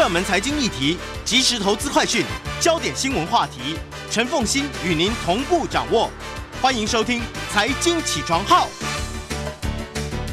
热门财经议题、即时投资快讯、焦点新闻话题，陈凤欣与您同步掌握。欢迎收听《财经起床号》。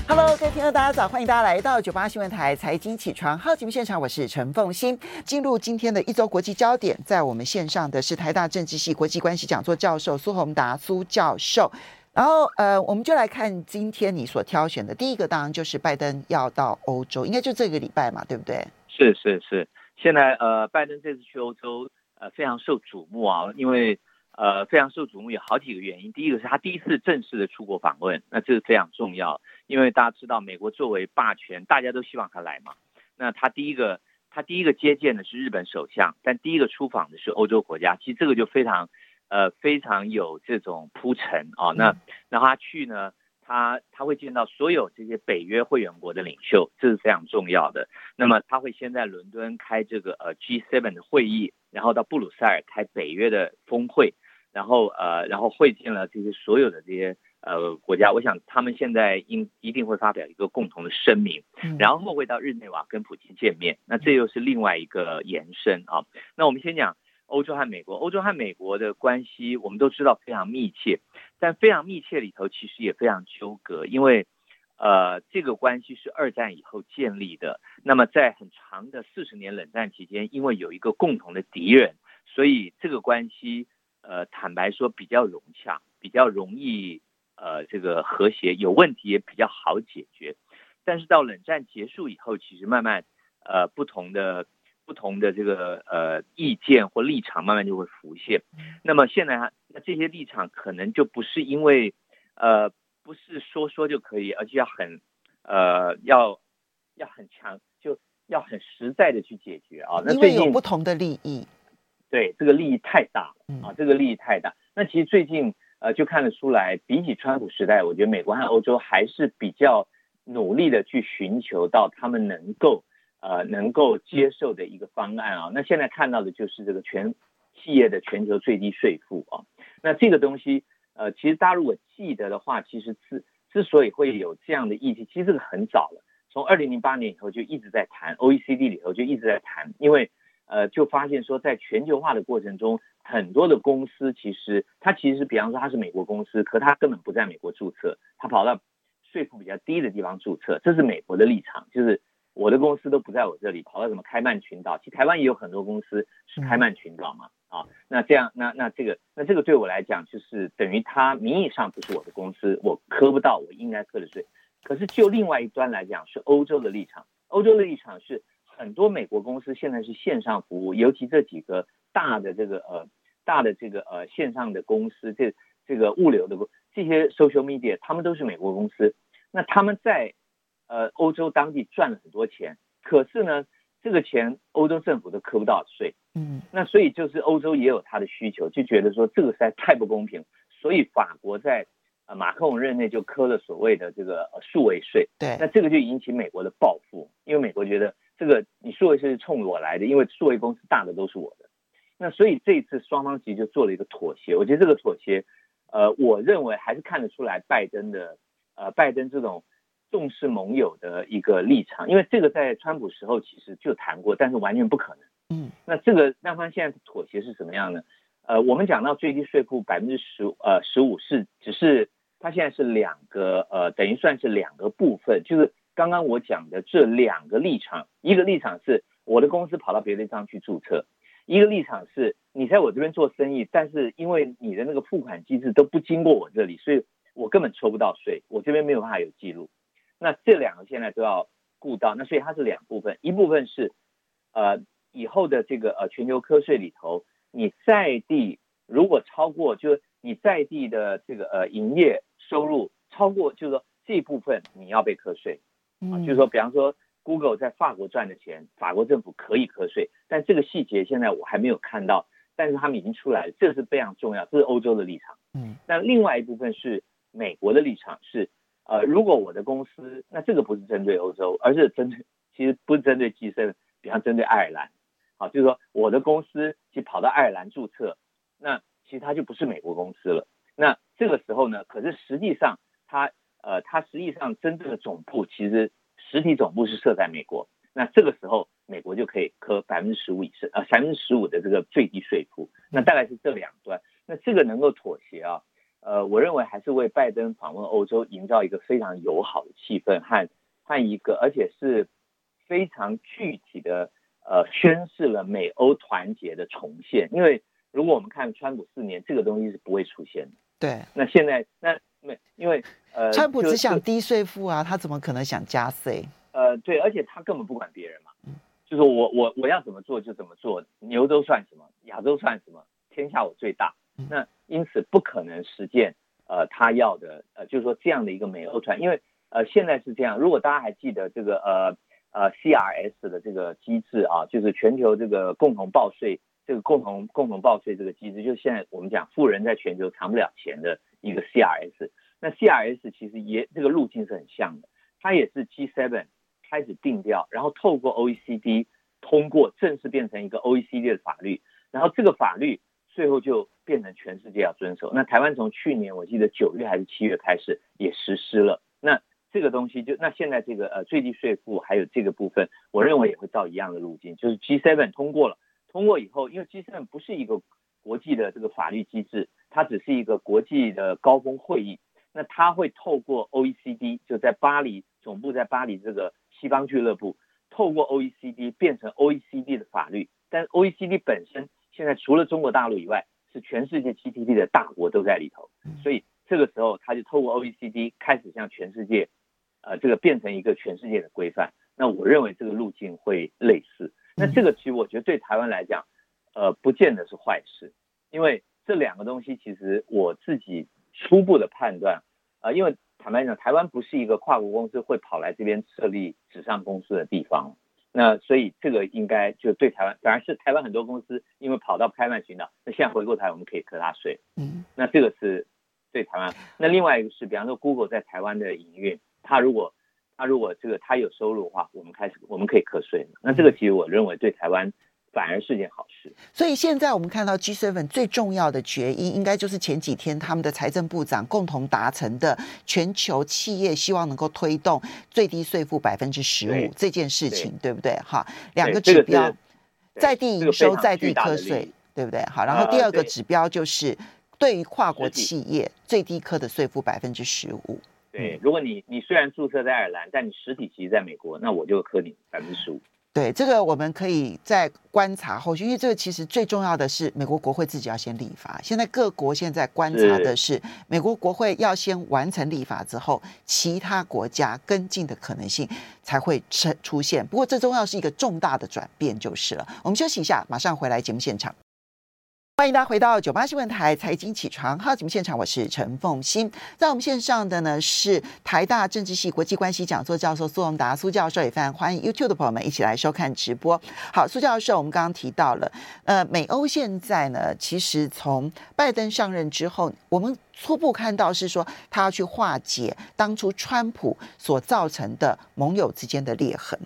Hello，各位听众，大家早！欢迎大家来到九八新闻台《财经起床号》节目现场，我是陈凤欣。进入今天的一周国际焦点，在我们线上的是台大政治系国际关系讲座教授苏宏达苏教授。然后，呃，我们就来看今天你所挑选的第一个，当然就是拜登要到欧洲，应该就这个礼拜嘛，对不对？是是是，现在呃，拜登这次去欧洲，呃，非常受瞩目啊，因为呃，非常受瞩目有好几个原因。第一个是他第一次正式的出国访问，那这是非常重要，因为大家知道美国作为霸权，大家都希望他来嘛。那他第一个，他第一个接见的是日本首相，但第一个出访的是欧洲国家，其实这个就非常。呃，非常有这种铺陈啊，那那他去呢，他他会见到所有这些北约会员国的领袖，这是非常重要的。那么他会先在伦敦开这个呃 G7 的会议，然后到布鲁塞尔开北约的峰会，然后呃，然后会见了这些所有的这些呃国家。我想他们现在应一定会发表一个共同的声明，然后会到日内瓦跟普京见面。那这又是另外一个延伸啊。那我们先讲。欧洲和美国，欧洲和美国的关系我们都知道非常密切，但非常密切里头其实也非常纠葛，因为，呃，这个关系是二战以后建立的。那么在很长的四十年冷战期间，因为有一个共同的敌人，所以这个关系，呃，坦白说比较融洽，比较容易，呃，这个和谐，有问题也比较好解决。但是到冷战结束以后，其实慢慢，呃，不同的。不同的这个呃意见或立场慢慢就会浮现，那么现在那这些立场可能就不是因为呃不是说说就可以，而且要很呃要要很强，就要很实在的去解决啊。因为有不同的利益，对这个利益太大啊，这个利益太大。那其实最近呃就看得出来，比起川普时代，我觉得美国和欧洲还是比较努力的去寻求到他们能够。呃，能够接受的一个方案啊，那现在看到的就是这个全企业的全球最低税负啊。那这个东西，呃，其实大家如果记得的话，其实之之所以会有这样的议题，其实这个很早了，从二零零八年以后就一直在谈，OECD 里头就一直在谈，因为呃，就发现说，在全球化的过程中，很多的公司其实它其实比方说它是美国公司，可它根本不在美国注册，它跑到税负比较低的地方注册，这是美国的立场，就是。我的公司都不在我这里，跑到什么开曼群岛？其实台湾也有很多公司是开曼群岛嘛，啊，那这样，那那这个，那这个对我来讲，就是等于它名义上不是我的公司，我磕不到我应该磕的税。可是就另外一端来讲，是欧洲的立场。欧洲的立场是很多美国公司现在是线上服务，尤其这几个大的这个呃大的这个呃线上的公司，这这个物流的这些 social media，他们都是美国公司，那他们在。呃，欧洲当地赚了很多钱，可是呢，这个钱欧洲政府都扣不到税。嗯，那所以就是欧洲也有他的需求，就觉得说这个实在太不公平，所以法国在呃马克龙任内就扣了所谓的这个数位税。对，那这个就引起美国的报复，因为美国觉得这个你数位税是冲我来的，因为数位公司大的都是我的。那所以这一次双方其实就做了一个妥协，我觉得这个妥协，呃，我认为还是看得出来拜登的呃拜登这种。重视盟友的一个立场，因为这个在川普时候其实就谈过，但是完全不可能。嗯，那这个让他现在妥协是什么样呢？呃，我们讲到最低税负百分之十呃十五是只是他现在是两个呃等于算是两个部分，就是刚刚我讲的这两个立场，一个立场是我的公司跑到别的地方去注册，一个立场是你在我这边做生意，但是因为你的那个付款机制都不经过我这里，所以我根本抽不到税，我这边没有办法有记录。那这两个现在都要顾到，那所以它是两部分，一部分是，呃，以后的这个呃全球科税里头，你在地如果超过，就是你在地的这个呃营业收入超过，就是说这部分你要被课税，啊，就是说比方说 Google 在法国赚的钱，法国政府可以课税，但这个细节现在我还没有看到，但是他们已经出来了，这是非常重要，这是欧洲的立场。嗯，那另外一部分是美国的立场是。呃，如果我的公司，那这个不是针对欧洲，而是针对，其实不是针对 G7，比方针对爱尔兰，好，就是说我的公司去跑到爱尔兰注册，那其实它就不是美国公司了。那这个时候呢，可是实际上它，呃，它实际上真正的总部其实实体总部是设在美国。那这个时候美国就可以课百分之十五以上，呃，百分之十五的这个最低税负。那大概是这两端，那这个能够妥协啊，呃，我认为还是为拜登访问欧洲营造一个非常友好的气氛和和一个，而且是非常具体的，呃，宣示了美欧团结的重现。因为如果我们看川普四年，这个东西是不会出现的。对。那现在那没，因为呃，川普只想低税负啊，他怎么可能想加税？呃，对，而且他根本不管别人嘛，就是我我我要怎么做就怎么做，牛都算什么，亚洲算什么，天下我最大。那因此不可能实现呃他要的呃，就是说这样的一个美欧船，因为呃现在是这样，如果大家还记得这个呃呃 CRS 的这个机制啊，就是全球这个共同报税这个共同共同报税这个机制，就现在我们讲富人在全球藏不了钱的一个 CRS。那 CRS 其实也这个路径是很像的，它也是 G7。开始定调，然后透过 OECD 通过，正式变成一个 OECD 的法律，然后这个法律最后就变成全世界要遵守。那台湾从去年我记得九月还是七月开始也实施了。那这个东西就那现在这个呃最低税负还有这个部分，我认为也会照一样的路径，就是 G7 通过了，通过以后，因为 G7 不是一个国际的这个法律机制，它只是一个国际的高峰会议，那它会透过 OECD 就在巴黎总部在巴黎这个。西方俱乐部透过 OECD 变成 OECD 的法律，但 OECD 本身现在除了中国大陆以外，是全世界 GDP 的大国都在里头，所以这个时候他就透过 OECD 开始向全世界，呃，这个变成一个全世界的规范。那我认为这个路径会类似。那这个其实我觉得对台湾来讲，呃，不见得是坏事，因为这两个东西其实我自己初步的判断，啊、呃，因为。坦白讲，台湾不是一个跨国公司会跑来这边设立纸上公司的地方，那所以这个应该就对台湾，反而是台湾很多公司因为跑到开曼群岛，那现在回过头来我们可以课他税，嗯，那这个是对台湾。那另外一个是，比方说 Google 在台湾的营运，它如果它如果这个它有收入的话，我们开始我们可以课税，那这个其实我认为对台湾。反而是件好事。所以现在我们看到 G7 最重要的决议，应该就是前几天他们的财政部长共同达成的，全球企业希望能够推动最低税负百分之十五这件事情，对，对不对？哈，两个指标，这个、在地营收、在地课税，对不对？好，然后第二个指标就是对于跨国企业最低课的税负百分之十五。对，如果你你虽然注册在爱尔兰，但你实体其实在美国，那我就课你百分之十五。对，这个我们可以再观察后续，因为这个其实最重要的是美国国会自己要先立法。现在各国现在观察的是美国国会要先完成立法之后，其他国家跟进的可能性才会出出现。不过这重要是一个重大的转变就是了。我们休息一下，马上回来节目现场。欢迎大家回到九八新闻台财经起床号节目现场，我是陈凤欣。在我们线上的呢是台大政治系国际关系讲座教授苏荣达苏教授，也非常欢迎 YouTube 的朋友们一起来收看直播。好，苏教授，我们刚刚提到了，呃，美欧现在呢，其实从拜登上任之后，我们初步看到是说他要去化解当初川普所造成的盟友之间的裂痕，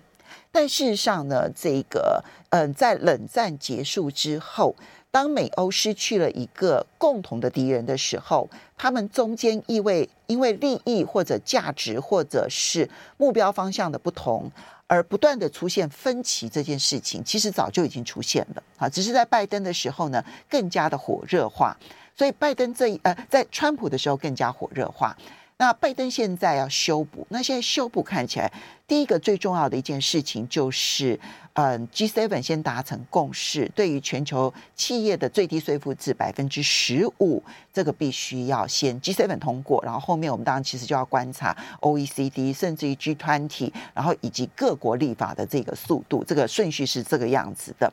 但事实上呢，这个嗯、在冷战结束之后。当美欧失去了一个共同的敌人的时候，他们中间意味因为利益或者价值或者是目标方向的不同，而不断的出现分歧。这件事情其实早就已经出现了啊，只是在拜登的时候呢，更加的火热化。所以拜登这一呃，在川普的时候更加火热化。那拜登现在要修补，那现在修补看起来，第一个最重要的一件事情就是，嗯，G7 先达成共识，对于全球企业的最低税负制百分之十五，这个必须要先 G7 通过，然后后面我们当然其实就要观察 OECD，甚至于 G20，然后以及各国立法的这个速度，这个顺序是这个样子的。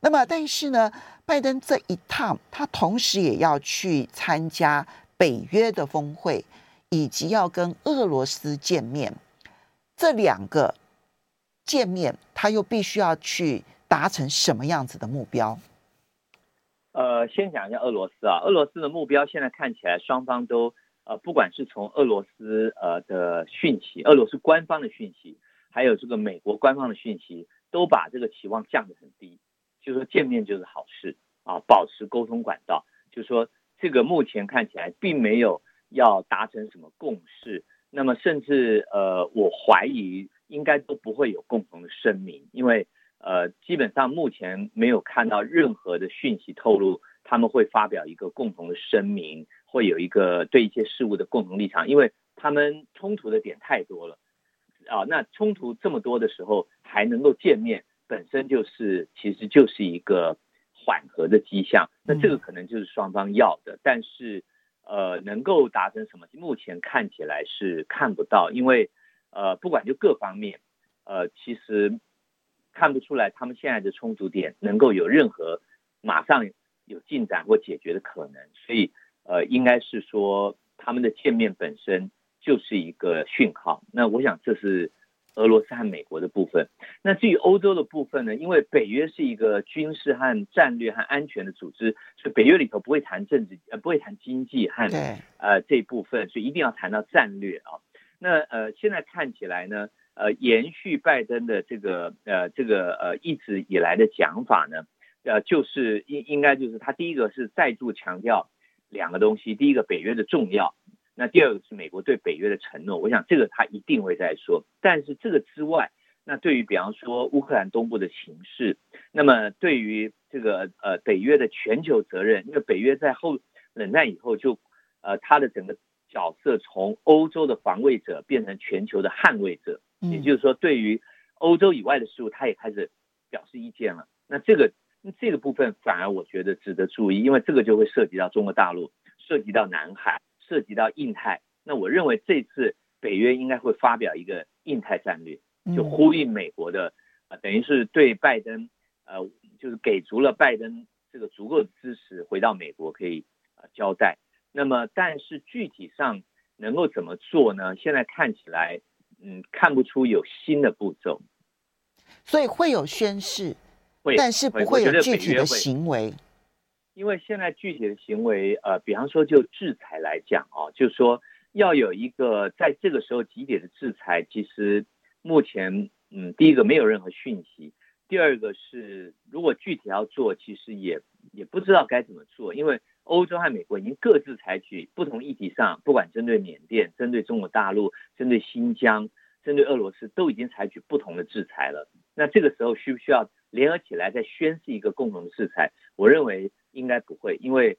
那么，但是呢，拜登这一趟，他同时也要去参加北约的峰会。以及要跟俄罗斯见面，这两个见面，他又必须要去达成什么样子的目标？呃，先讲一下俄罗斯啊，俄罗斯的目标现在看起来双方都呃，不管是从俄罗斯呃的讯息，俄罗斯官方的讯息，还有这个美国官方的讯息，都把这个期望降得很低，就说见面就是好事啊，保持沟通管道，就说这个目前看起来并没有。要达成什么共识？那么甚至呃，我怀疑应该都不会有共同的声明，因为呃，基本上目前没有看到任何的讯息透露他们会发表一个共同的声明，会有一个对一些事物的共同立场，因为他们冲突的点太多了啊。那冲突这么多的时候还能够见面，本身就是其实就是一个缓和的迹象。那这个可能就是双方要的，但是呃，能够达成什么？目前看起来是看不到，因为。呃，不管就各方面，呃，其实看不出来他们现在的冲突点能够有任何马上有进展或解决的可能，所以呃，应该是说他们的见面本身就是一个讯号。那我想这是俄罗斯和美国的部分。那至于欧洲的部分呢？因为北约是一个军事和战略和安全的组织，所以北约里头不会谈政治，呃，不会谈经济和呃这一部分，所以一定要谈到战略啊。那呃，现在看起来呢，呃，延续拜登的这个呃这个呃一直以来的讲法呢，呃，就是应应该就是他第一个是再度强调两个东西，第一个北约的重要，那第二个是美国对北约的承诺。我想这个他一定会再说。但是这个之外，那对于比方说乌克兰东部的形势，那么对于这个呃北约的全球责任，因为北约在后冷战以后就呃他的整个。角色从欧洲的防卫者变成全球的捍卫者，也就是说，对于欧洲以外的事物，他也开始表示意见了。那这个这个部分反而我觉得值得注意，因为这个就会涉及到中国大陆，涉及到南海，涉及到印太。那我认为这次北约应该会发表一个印太战略，就呼应美国的，呃，等于是对拜登，呃，就是给足了拜登这个足够的支持，回到美国可以呃交代。那么，但是具体上能够怎么做呢？现在看起来，嗯，看不出有新的步骤，所以会有宣誓，会，但是不会有具体的行为。因为现在具体的行为，呃，比方说就制裁来讲啊，就是说要有一个在这个时候集体的制裁，其实目前，嗯，第一个没有任何讯息，第二个是如果具体要做，其实也也不知道该怎么做，因为。欧洲和美国已经各自采取不同议题上，不管针对缅甸、针对中国大陆、针对新疆、针对俄罗斯，都已经采取不同的制裁了。那这个时候需不需要联合起来再宣示一个共同的制裁？我认为应该不会，因为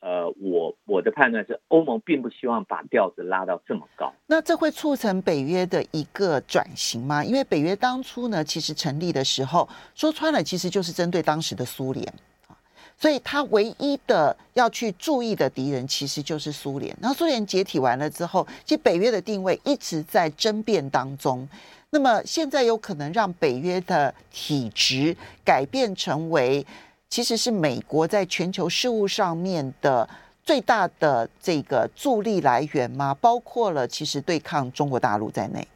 呃，我我的判断是，欧盟并不希望把调子拉到这么高。那这会促成北约的一个转型吗？因为北约当初呢，其实成立的时候说穿了，其实就是针对当时的苏联。所以，他唯一的要去注意的敌人，其实就是苏联。然后，苏联解体完了之后，其实北约的定位一直在争辩当中。那么，现在有可能让北约的体质改变成为，其实是美国在全球事务上面的最大的这个助力来源吗？包括了其实对抗中国大陆在内。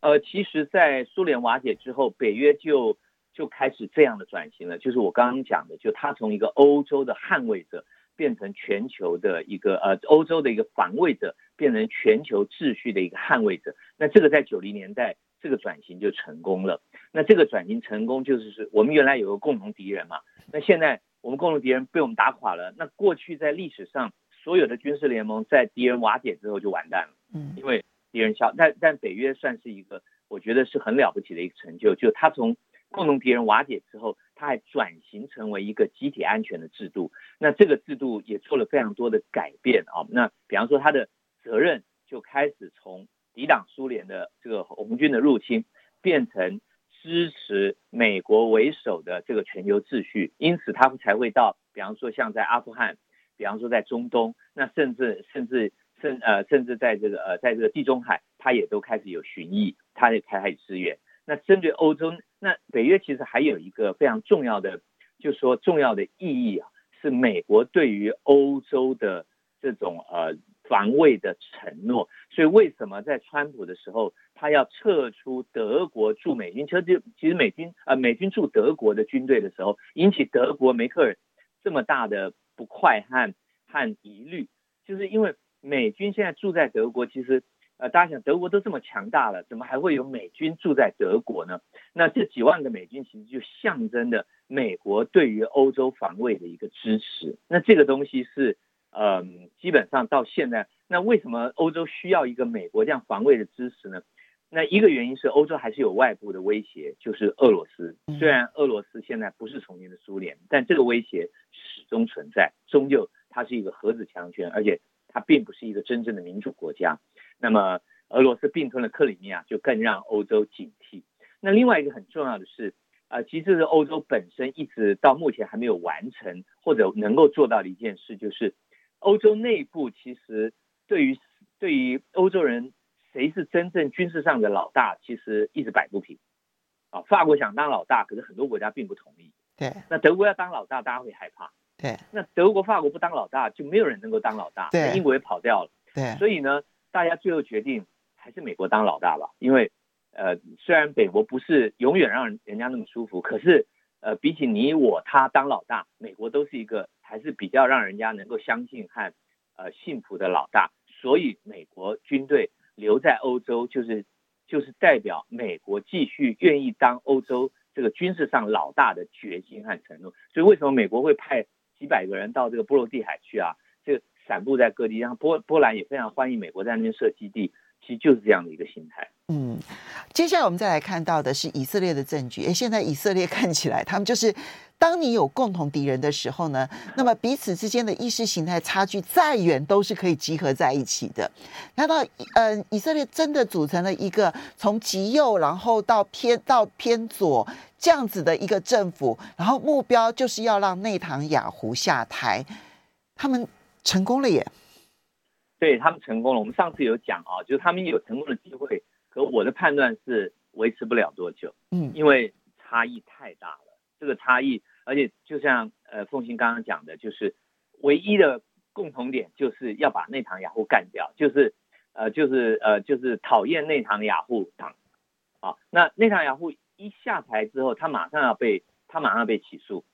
呃，其实，在苏联瓦解之后，北约就。就开始这样的转型了，就是我刚刚讲的，就他从一个欧洲的捍卫者变成全球的一个呃欧洲的一个防卫者，变成全球秩序的一个捍卫者。那这个在九零年代这个转型就成功了。那这个转型成功就是是我们原来有个共同敌人嘛，那现在我们共同敌人被我们打垮了。那过去在历史上所有的军事联盟在敌人瓦解之后就完蛋了，嗯，因为敌人消，但但北约算是一个我觉得是很了不起的一个成就，就他从。共同敌人瓦解之后，它还转型成为一个集体安全的制度。那这个制度也做了非常多的改变啊。那比方说，它的责任就开始从抵挡苏联的这个红军的入侵，变成支持美国为首的这个全球秩序。因此，他们才会到，比方说像在阿富汗，比方说在中东，那甚至甚至甚呃甚至在这个呃在这个地中海，他也都开始有巡弋，他也开始支援。那针对欧洲，那北约其实还有一个非常重要的，就是说重要的意义啊，是美国对于欧洲的这种呃防卫的承诺。所以为什么在川普的时候，他要撤出德国驻美军，撤就其实美军呃美军驻德国的军队的时候，引起德国梅克尔这么大的不快和和疑虑，就是因为美军现在住在德国，其实。呃，大家想，德国都这么强大了，怎么还会有美军住在德国呢？那这几万个美军其实就象征着美国对于欧洲防卫的一个支持。那这个东西是，呃，基本上到现在，那为什么欧洲需要一个美国这样防卫的支持呢？那一个原因是欧洲还是有外部的威胁，就是俄罗斯。虽然俄罗斯现在不是从前的苏联，但这个威胁始终存在。终究它是一个核子强权，而且它并不是一个真正的民主国家。那么俄罗斯并吞了克里米亚，就更让欧洲警惕。那另外一个很重要的是，啊、呃，其实是欧洲本身一直到目前还没有完成或者能够做到的一件事，就是欧洲内部其实对于对于欧洲人。谁是真正军事上的老大？其实一直摆不平。啊，法国想当老大，可是很多国家并不同意。对。那德国要当老大，大家会害怕。对。那德国、法国不当老大，就没有人能够当老大。对。英国也跑掉了。对。所以呢，大家最后决定还是美国当老大吧。因为，呃，虽然美国不是永远让人家那么舒服，可是，呃，比起你我他当老大，美国都是一个还是比较让人家能够相信和呃幸福的老大。所以，美国军队。留在欧洲就是就是代表美国继续愿意当欧洲这个军事上老大的决心和承诺。所以为什么美国会派几百个人到这个波罗的海去啊？这个散布在各地，然后波波兰也非常欢迎美国在那边设基地。其实就是这样的一个心态。嗯，接下来我们再来看到的是以色列的证据。诶，现在以色列 看起来，他们就是当你有共同敌人的时候呢，那么彼此之间的意识形态差距再远都是可以集合在一起的。看到，嗯、呃，以色列真的组成了一个从极右然后到偏到偏左这样子的一个政府，然后目标就是要让内塔尼亚胡下台，他们成功了耶。对，他们成功了。我们上次有讲啊，就是他们有成功的机会，可我的判断是维持不了多久。嗯，因为差异太大了。这个差异，而且就像呃凤馨刚刚讲的，就是唯一的共同点就是要把内塔尼亚胡干掉，就是呃就是呃就是讨厌内塔尼亚胡党。啊，那内塔尼亚胡一下台之后，他马上要被他马上要被起诉。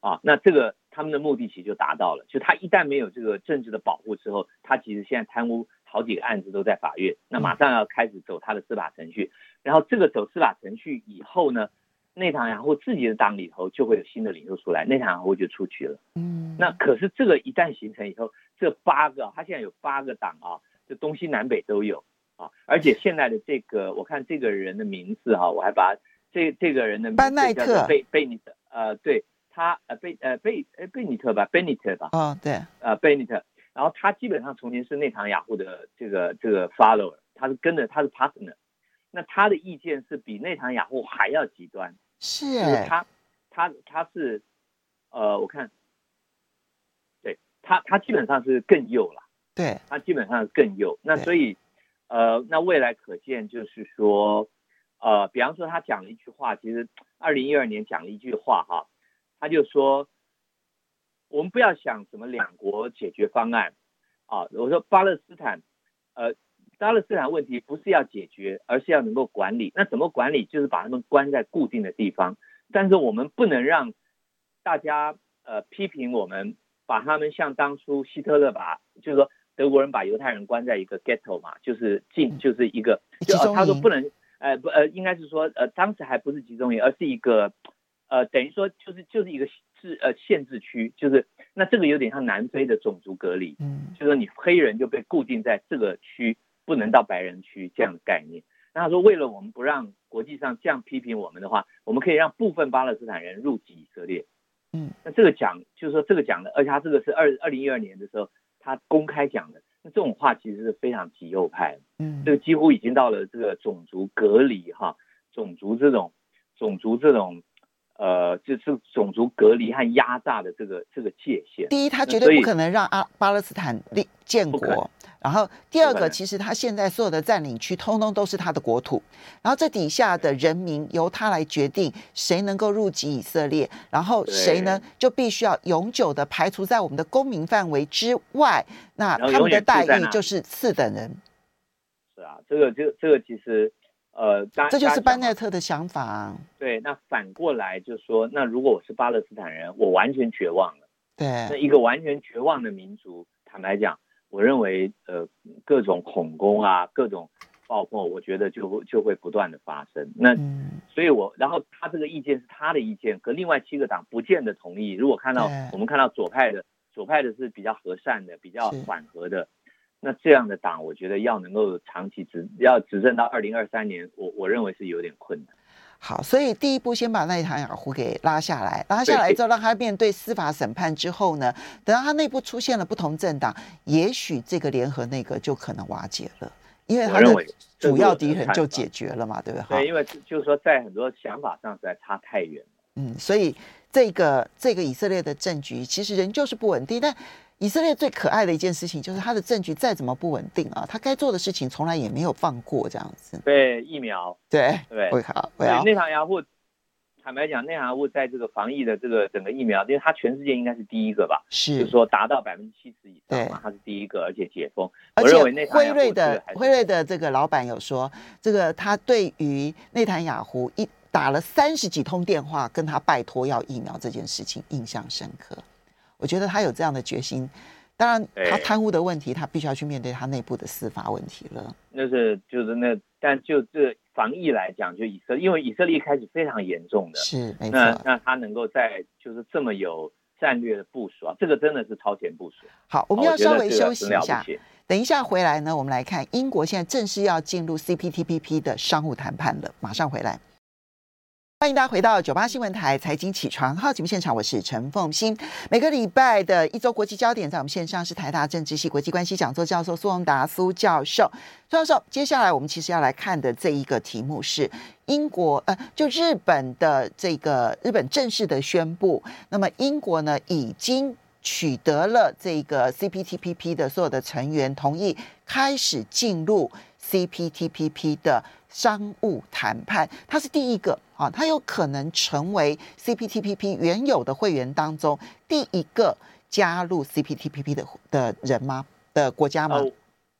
啊，那这个。他们的目的其实就达到了，就他一旦没有这个政治的保护之后，他其实现在贪污好几个案子都在法院，那马上要开始走他的司法程序，然后这个走司法程序以后呢，内塔尼亚胡自己的党里头就会有新的领袖出来，内塔尼亚胡就出局了。嗯，那可是这个一旦形成以后，这八个他现在有八个党啊，就东西南北都有啊，而且现在的这个我看这个人的名字哈，我还把这这个人的名字班奈特。贝贝尼特呃对。他呃贝呃贝呃贝尼特吧，贝尼特吧，啊、oh, 对，呃贝尼特，然后他基本上从前是内塔尼亚胡的这个这个 follower，他是跟着他是 partner，那他的意见是比内塔尼亚胡还要极端，是，就是他他他是呃我看，对他他基本上是更右了，对，他基本上是更右，那所以呃那未来可见就是说呃比方说他讲了一句话，其实二零一二年讲了一句话哈。他就说：“我们不要想什么两国解决方案啊！我说巴勒斯坦，呃，巴勒斯坦问题不是要解决，而是要能够管理。那怎么管理？就是把他们关在固定的地方。但是我们不能让大家呃批评我们，把他们像当初希特勒把，就是说德国人把犹太人关在一个 ghetto 嘛，就是进，就是一个，就他说不能，呃不呃，应该是说呃当时还不是集中营，而是一个。”呃，等于说就是就是一个制呃限制区，就是那这个有点像南非的种族隔离，嗯，就是说你黑人就被固定在这个区，不能到白人区这样的概念。那他说，为了我们不让国际上这样批评我们的话，我们可以让部分巴勒斯坦人入籍以色列，嗯，那这个讲就是说这个讲的，而且他这个是二二零一二年的时候他公开讲的，那这种话其实是非常极右派，嗯，这个几乎已经到了这个种族隔离哈，种族这种种族这种。呃，就是种族隔离和压榨的这个这个界限。第一，他绝对不可能让阿巴勒斯坦立建国。然后，第二个，其实他现在所有的占领区，通通都是他的国土。然后，这底下的人民由他来决定谁能够入籍以色列，然后谁呢就必须要永久的排除在我们的公民范围之外。那他们的待遇就是次等人。是啊，这个这个这个其实。呃，这就是班奈特的想法啊。对，那反过来就是说，那如果我是巴勒斯坦人，我完全绝望了。对，那一个完全绝望的民族，坦白讲，我认为呃，各种恐攻啊，各种爆破，我觉得就会就会不断的发生。那，嗯、所以我，然后他这个意见是他的意见，和另外七个党不见得同意。如果看到我们看到左派的，左派的是比较和善的，比较缓和的。那这样的党，我觉得要能够长期执要执政到二零二三年，我我认为是有点困难。好，所以第一步先把内塔尼亚胡给拉下来，拉下来之后让他面对司法审判之后呢，等到他内部出现了不同政党，也许这个联合内阁就可能瓦解了，因为他的主要敌人就解决了嘛，对不对？对，因为就是说在很多想法上实在差太远。嗯，所以这个这个以色列的政局其实仍旧是不稳定，但。以色列最可爱的一件事情就是他的政局再怎么不稳定啊，他该做的事情从来也没有放过这样子。对疫苗，对对，会好。对内塔尼亚胡，坦白讲，内塔尼亚胡在这个防疫的这个整个疫苗，因为他全世界应该是第一个吧？是，就是说达到百分之七十以上嘛，他是第一个，而且解封。而且辉瑞的辉瑞的这个老板有说，这个他对于内塔尼亚胡一打了三十几通电话跟他拜托要疫苗这件事情印象深刻。我觉得他有这样的决心，当然他贪污的问题，他必须要去面对他内部的司法问题了。那是就是那，但就这防疫来讲，就以色列，因为以色列一开始非常严重的，是没错。那那他能够在就是这么有战略的部署啊，这个真的是超前部署。好，我们要稍微休息一下，等一下回来呢，我们来看英国现在正式要进入 CPTPP 的商务谈判了，马上回来。欢迎大家回到九八新闻台财经起床号节目现场，我是陈凤欣。每个礼拜的一周国际焦点，在我们线上是台大政治系国际关系讲座教授苏宏达苏教授。苏教授，接下来我们其实要来看的这一个题目是英国呃，就日本的这个日本正式的宣布，那么英国呢已经取得了这个 CPTPP 的所有的成员同意，开始进入 CPTPP 的。商务谈判，它是第一个啊，它有可能成为 CPTPP 原有的会员当中第一个加入 CPTPP 的的人吗？的国家吗？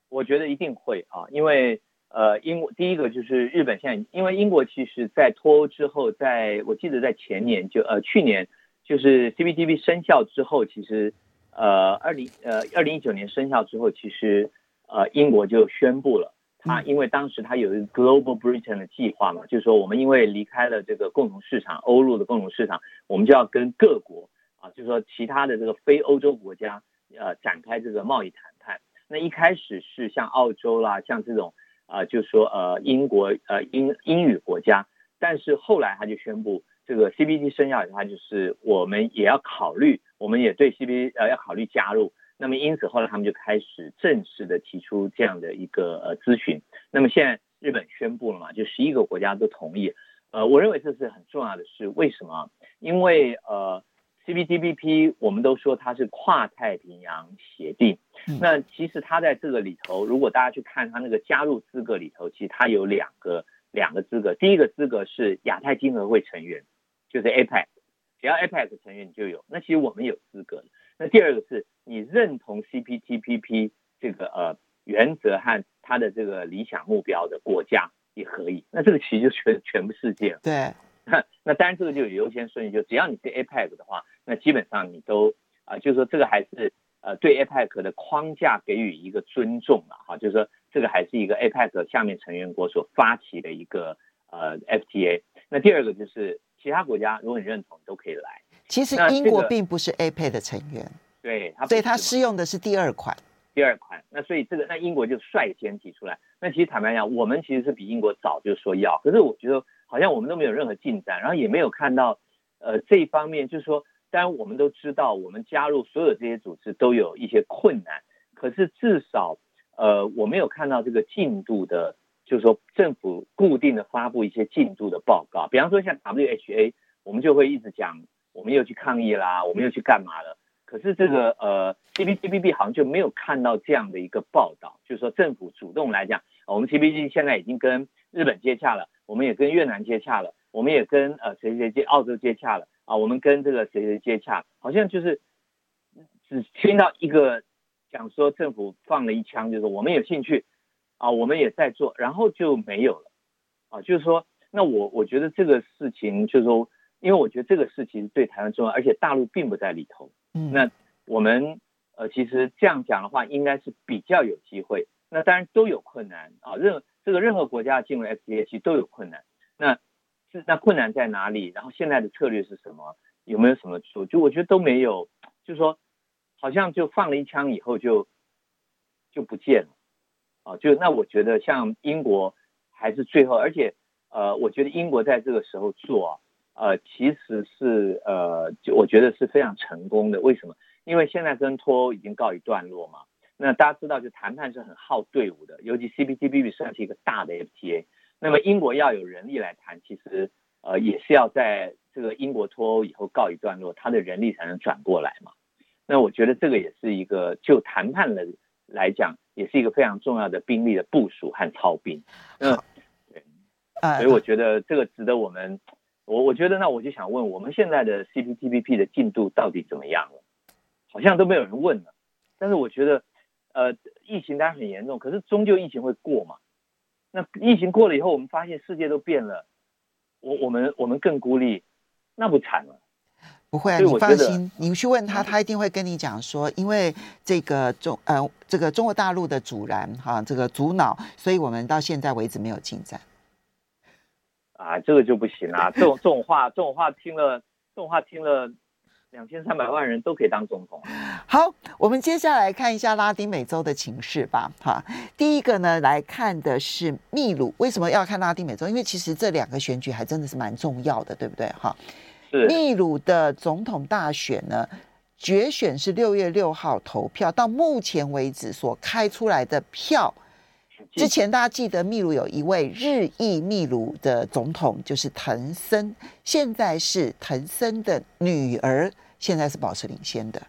我觉得一定会啊，因为呃，英国第一个就是日本现在，因为英国其实在脱欧之后，在我记得在前年就呃去年就是 CPTPP 生效之后，其实呃二零呃二零一九年生效之后，其实呃英国就宣布了。啊，因为当时它有一个 Global Britain 的计划嘛，就是说我们因为离开了这个共同市场，欧陆的共同市场，我们就要跟各国啊，就是说其他的这个非欧洲国家，呃，展开这个贸易谈判。那一开始是像澳洲啦，像这种啊，就是说呃英国呃英英语国家，但是后来他就宣布这个 C B T 生效以后，就是我们也要考虑，我们也对 CPT 呃要考虑加入。那么因此后来他们就开始正式的提出这样的一个呃咨询。那么现在日本宣布了嘛，就十一个国家都同意。呃，我认为这是很重要的事。为什么？因为呃，CPTPP 我们都说它是跨太平洋协定。那其实它在这个里头，如果大家去看它那个加入资格里头，其实它有两个两个资格。第一个资格是亚太经合会成员，就是 APEC，只要 APEC 成员你就有。那其实我们有资格。那第二个是你认同 CPTPP 这个呃原则和它的这个理想目标的国家也可以。那这个其实就全全部世界了。对。那那当然这个就有优先顺序，就只要你是 APEC 的话，那基本上你都啊、呃，就是说这个还是呃对 APEC 的框架给予一个尊重了哈，就是说这个还是一个 APEC 下面成员国所发起的一个呃 FTA。那第二个就是其他国家如果你认同，都可以来。其实英国并不是 APEC 的成员，对，所以它适用的是第二款。第二款，那所以这个，那英国就率先提出来。那其实坦白讲，我们其实是比英国早就说要，可是我觉得好像我们都没有任何进展，然后也没有看到，呃，这一方面就是说，当然我们都知道，我们加入所有这些组织都有一些困难，可是至少，呃，我没有看到这个进度的，就是说政府固定的发布一些进度的报告，比方说像 WHA，我们就会一直讲。我们又去抗议啦，我们又去干嘛了？可是这个呃 CBTBB 好像就没有看到这样的一个报道，就是说政府主动来讲，我们 CPTPP 现在已经跟日本接洽了，我们也跟越南接洽了，我们也跟呃谁谁接澳洲接洽了啊，我们跟这个谁谁接洽，好像就是只听到一个讲说政府放了一枪，就是说我们有兴趣啊，我们也在做，然后就没有了啊，就是说，那我我觉得这个事情就是说。因为我觉得这个事情对台湾重要，而且大陆并不在里头。嗯，那我们呃，其实这样讲的话，应该是比较有机会。那当然都有困难啊，任这个任何国家进入 FTA 其实都有困难。那是那困难在哪里？然后现在的策略是什么？有没有什么做？就我觉得都没有，就是说好像就放了一枪以后就就不见了，啊，就那我觉得像英国还是最后，而且呃，我觉得英国在这个时候做，呃，其实是呃，就我觉得是非常成功的。为什么？因为现在跟脱欧已经告一段落嘛。那大家知道，就谈判是很耗队伍的，尤其 CPTPP 算是一个大的 FTA。那么英国要有人力来谈，其实呃也是要在这个英国脱欧以后告一段落，他的人力才能转过来嘛。那我觉得这个也是一个就谈判的来讲，也是一个非常重要的兵力的部署和操兵。嗯，对，所以我觉得这个值得我们，我我觉得那我就想问，我们现在的 CPTPP 的进度到底怎么样了？好像都没有人问了。但是我觉得。呃，疫情当然很严重，可是终究疫情会过嘛。那疫情过了以后，我们发现世界都变了，我我们我们更孤立，那不惨了？不会啊，你放心，你去问他，他一定会跟你讲说，因为这个中呃这个中国大陆的阻拦哈，这个阻挠，所以我们到现在为止没有进展。啊，这个就不行啦，这种这种话，这种话听了，这种话听了。两千三百万人都可以当总统。好，我们接下来看一下拉丁美洲的情势吧。哈，第一个呢，来看的是秘鲁。为什么要看拉丁美洲？因为其实这两个选举还真的是蛮重要的，对不对？哈，是秘鲁的总统大选呢，决选是六月六号投票，到目前为止所开出来的票。之前大家记得秘鲁有一位日裔秘鲁的总统，就是藤森，现在是藤森的女儿，现在是保持领先的。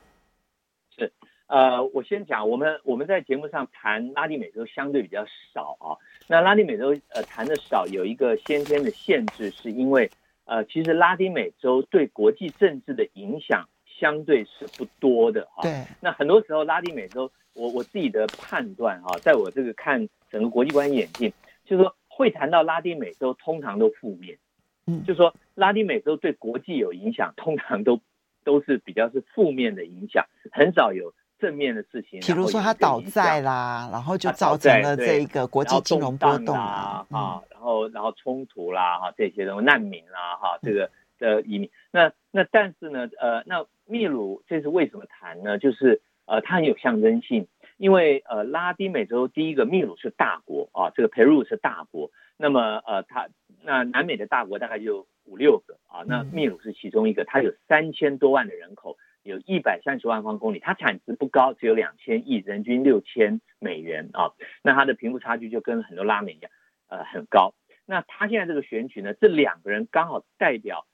是，呃，我先讲，我们我们在节目上谈拉丁美洲相对比较少啊。那拉丁美洲呃谈的少，有一个先天的限制，是因为呃，其实拉丁美洲对国际政治的影响相对是不多的哈。对。那很多时候拉丁美洲。我我自己的判断哈，在我这个看整个国际关系演进，就是说会谈到拉丁美洲，通常都负面，嗯，就是说拉丁美洲对国际有影响，通常都都是比较是负面的影响，很少有正面的事情。比如说他倒债啦，然后就造成了这个国际金融波动啊，啊，然后然后冲突啦哈，这些东西难民啦哈，这个的移民，那那但是呢，呃，那秘鲁这是为什么谈呢？就是。呃，它很有象征性，因为呃，拉丁美洲第一个秘鲁是大国啊，这个 Peru 是大国，那么呃，它那南美的大国大概就五六个啊，那秘鲁是其中一个，它有三千多万的人口，有一百三十万方公里，它产值不高，只有两千亿，人均六千美元啊，那它的贫富差距就跟很多拉美一样，呃，很高。那它现在这个选举呢，这两个人刚好代表，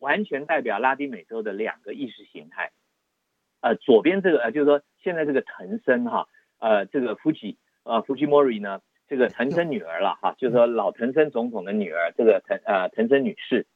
完全代表拉丁美洲的两个意识形态。呃，左边这个呃，就是说现在这个藤森哈，呃，这个福吉呃福吉莫瑞呢，这个藤森女儿了哈，就是说老藤森总统的女儿，这个藤呃藤森女士，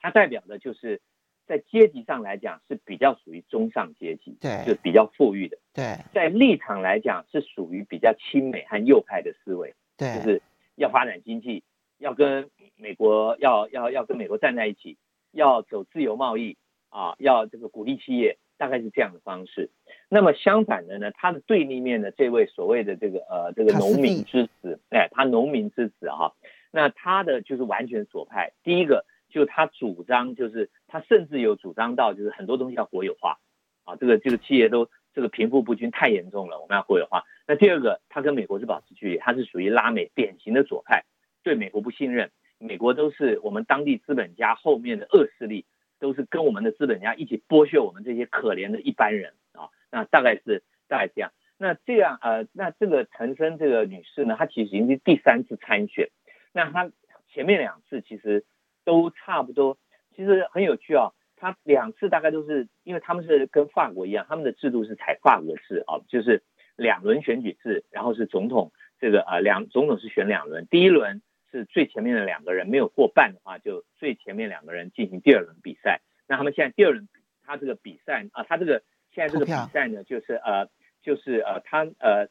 她代表的就是在阶级上来讲是比较属于中上阶级，对，就比较富裕的，对，在立场来讲是属于比较亲美和右派的思维，对，就是要发展经济，要跟美国要要要跟美国站在一起，要走自由贸易啊，要这个鼓励企业。大概是这样的方式。那么相反的呢，他的对立面的这位所谓的这个呃这个农民之子，哎，他农民之子哈，那他的就是完全左派。第一个就他主张就是他甚至有主张到就是很多东西要国有化啊，这个这个企业都这个贫富不均太严重了，我们要国有化。那第二个，他跟美国是保持距离，他是属于拉美典型的左派，对美国不信任，美国都是我们当地资本家后面的恶势力。都是跟我们的资本家一起剥削我们这些可怜的一般人啊，那大概是大概这样。那这样呃，那这个藤森这个女士呢，她其实已经是第三次参选。那她前面两次其实都差不多，其实很有趣啊。她两次大概都是，因为他们是跟法国一样，他们的制度是采法国式啊，就是两轮选举制，然后是总统这个呃两总统是选两轮，第一轮。是最前面的两个人没有过半的话，就最前面两个人进行第二轮比赛。那他们现在第二轮，他这个比赛啊，他这个现在这个比赛呢，就是呃，就是呃，他呃，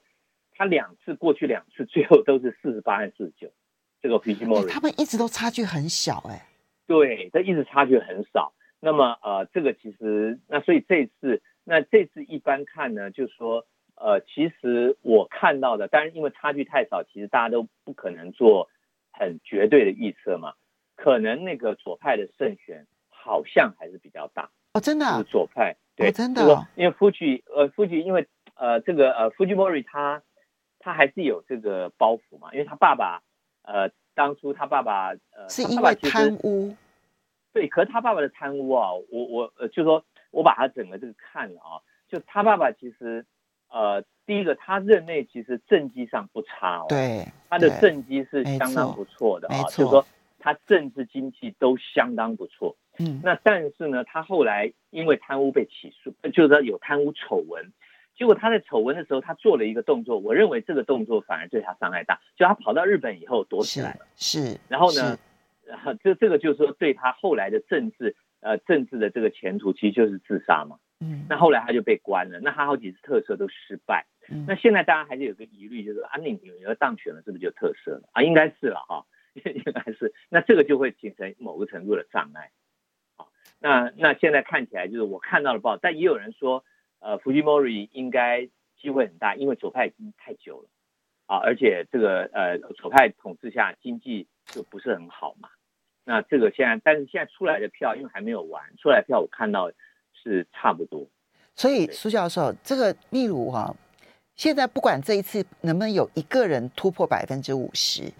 他两次过去两次，最后都是四十八和四十九。这个皮奇莫瑞，他们一直都差距很小哎、欸。对，他一直差距很少。那么呃，这个其实那所以这次那这次一般看呢，就是说呃，其实我看到的，当然因为差距太少，其实大家都不可能做。很绝对的预测嘛，可能那个左派的胜选好像还是比较大。哦，真的，是左派对，哦、真的、哦，因为福吉呃福吉因为呃这个呃福吉莫瑞他他还是有这个包袱嘛，因为他爸爸，呃，当初他爸爸，呃，是因为贪污，对，可是他爸爸的贪污啊，我我呃，就说我把他整个这个看了啊，就他爸爸其实，呃，第一个他任内其实政绩上不差哦，对，他的政绩是相当不错的啊，就是说他政治经济都相当不错，嗯，那但是呢，他后来因为贪污被起诉，就是说有贪污丑闻。结果他在丑闻的时候，他做了一个动作，我认为这个动作反而对他伤害大。就他跑到日本以后躲起来了，是。是然后呢，这这个就是说对他后来的政治呃政治的这个前途，其实就是自杀嘛。嗯。那后来他就被关了，那他好几次特赦都失败。嗯。那现在大家还是有个疑虑，就是说啊，你女儿当选了，是不是就特赦了啊？应该是了哈，应该是。那这个就会形成某个程度的障碍。好，那那现在看起来就是我看到了报，但也有人说。呃，Fujimori 应该机会很大，因为左派已经太久了啊，而且这个呃左派统治下经济就不是很好嘛。那这个现在，但是现在出来的票，因为还没有完，出来票我看到是差不多。所以苏教授，这个秘鲁哈，现在不管这一次能不能有一个人突破百分之五十，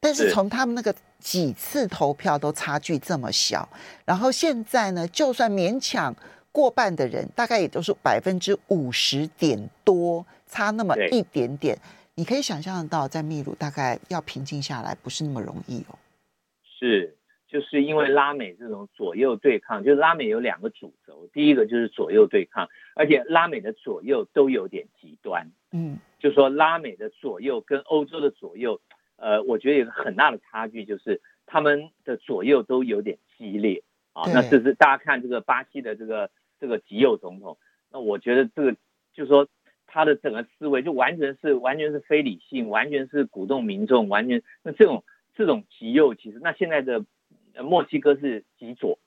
但是从他们那个几次投票都差距这么小，然后现在呢，就算勉强。过半的人大概也都是百分之五十点多，差那么一点点，你可以想象得到，在秘鲁大概要平静下来不是那么容易哦。是，就是因为拉美这种左右对抗，就是拉美有两个主轴，第一个就是左右对抗，而且拉美的左右都有点极端。嗯，就说拉美的左右跟欧洲的左右，呃，我觉得有个很大的差距，就是他们的左右都有点激烈啊。那这是大家看这个巴西的这个。这个极右总统，那我觉得这个就是说他的整个思维就完全是完全是非理性，完全是鼓动民众，完全那这种这种极右，其实那现在的墨西哥是极左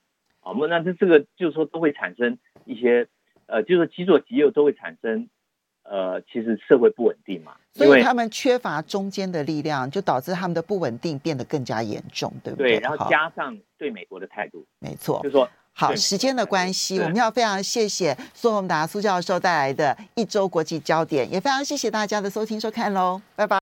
啊，那那这这个就是说都会产生一些呃，就是极左极右都会产生呃，其实社会不稳定嘛，所以他们缺乏中间的力量，就导致他们的不稳定变得更加严重，对不对？对，然后加上对美国的态度，没错，就是说。好，时间的关系，我们要非常谢谢苏宏达苏教授带来的一周国际焦点，也非常谢谢大家的收听收看喽，拜拜。